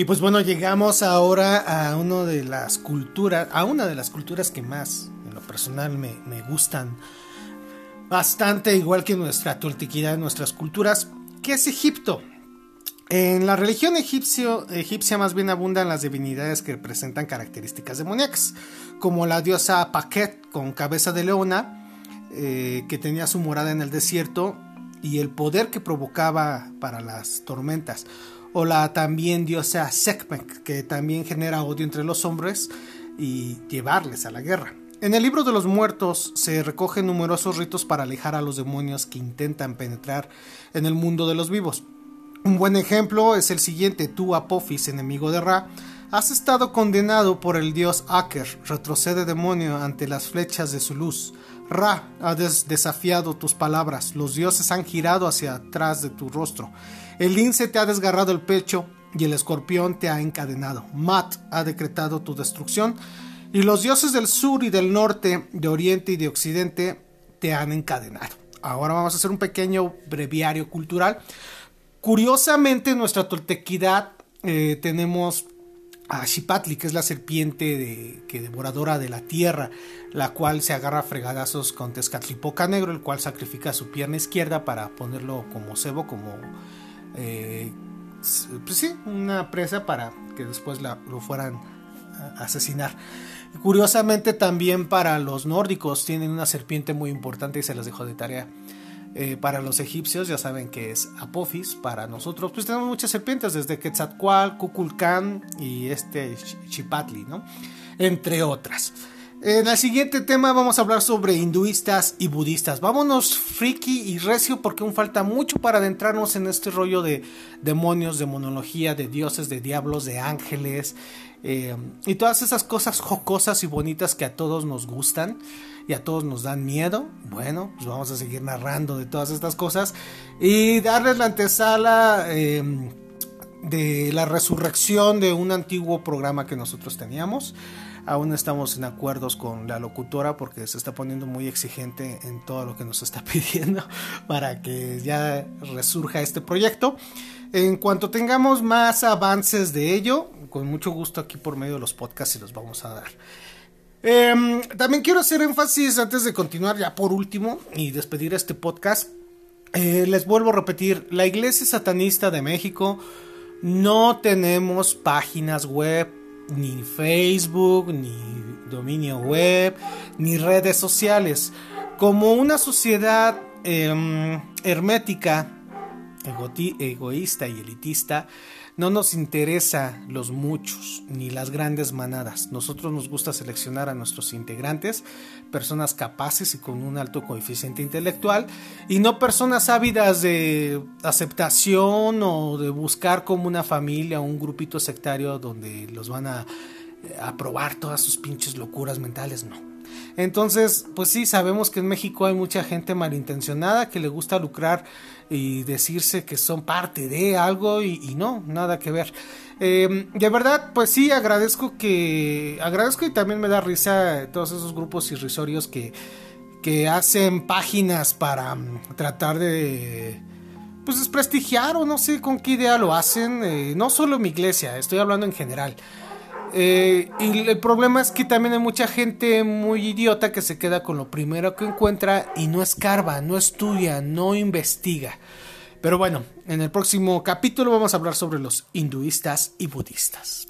Y pues bueno, llegamos ahora a una de las culturas, a una de las culturas que más, en lo personal, me, gustan bastante, igual que nuestra toltequidad, nuestras culturas, que es Egipto. En la religión egipcio, egipcia más bien abundan las divinidades que presentan características demoníacas, como la diosa Paquet con cabeza de leona, eh, que tenía su morada en el desierto y el poder que provocaba para las tormentas, o la también diosa Sekhmet, que también genera odio entre los hombres y llevarles a la guerra. En el libro de los muertos se recogen numerosos ritos para alejar a los demonios que intentan penetrar en el mundo de los vivos. Un buen ejemplo es el siguiente, tú Apophis, enemigo de Ra, has estado condenado por el dios Aker, retrocede demonio ante las flechas de su luz. Ra ha desafiado tus palabras, los dioses han girado hacia atrás de tu rostro. El lince te ha desgarrado el pecho y el escorpión te ha encadenado. Mat ha decretado tu destrucción y los dioses del sur y del norte, de oriente y de occidente te han encadenado. Ahora vamos a hacer un pequeño breviario cultural Curiosamente, en nuestra toltequidad eh, tenemos a Xipatli, que es la serpiente que devoradora de la tierra, la cual se agarra a fregadazos con Tezcatlipoca Negro, el cual sacrifica su pierna izquierda para ponerlo como cebo, como eh, pues sí, una presa para que después lo fueran a asesinar. Curiosamente también para los nórdicos tienen una serpiente muy importante y se las dejo de tarea. Eh, para los egipcios ya saben que es Apophis. Para nosotros, pues tenemos muchas serpientes, desde Quetzalcoatl, Kukulcán y este Chipatli, ¿no? Entre otras. En el siguiente tema vamos a hablar sobre hinduistas y budistas. Vámonos friki y recio porque aún falta mucho para adentrarnos en este rollo de demonios, de monología, de dioses, de diablos, de ángeles eh, y todas esas cosas jocosas y bonitas que a todos nos gustan y a todos nos dan miedo. Bueno, pues vamos a seguir narrando de todas estas cosas y darles la antesala eh, de la resurrección de un antiguo programa que nosotros teníamos. Aún estamos en acuerdos con la locutora porque se está poniendo muy exigente en todo lo que nos está pidiendo para que ya resurja este proyecto. En cuanto tengamos más avances de ello, con mucho gusto aquí por medio de los podcasts y los vamos a dar. Em, también quiero hacer énfasis antes de continuar ya por último y despedir este podcast. Eh, les vuelvo a repetir, la Iglesia Satanista de México no tenemos páginas web, ni Facebook, ni dominio web, ni redes sociales. Como una sociedad em, hermética, egoísta y elitista, no nos interesa los muchos ni las grandes manadas. Nosotros nos gusta seleccionar a nuestros integrantes, personas capaces y con un alto coeficiente intelectual, y no personas ávidas de aceptación o de buscar como una familia o un grupito sectario donde los van a aprobar todas sus pinches locuras mentales, no. Entonces, pues sí, sabemos que en México hay mucha gente malintencionada que le gusta lucrar y decirse que son parte de algo y, no, nada que ver. Em, de verdad, pues sí, agradezco que, agradezco y también me da risa todos esos grupos irrisorios que, que hacen páginas para mm, tratar de pues desprestigiar o no sé con qué idea lo hacen, eh, no solo mi iglesia, estoy hablando en general. Eh, y el problema es que también hay mucha gente muy idiota que se queda con lo primero que encuentra y no escarba, no estudia, no investiga. Pero bueno, en el próximo capítulo vamos a hablar sobre los hinduistas y budistas.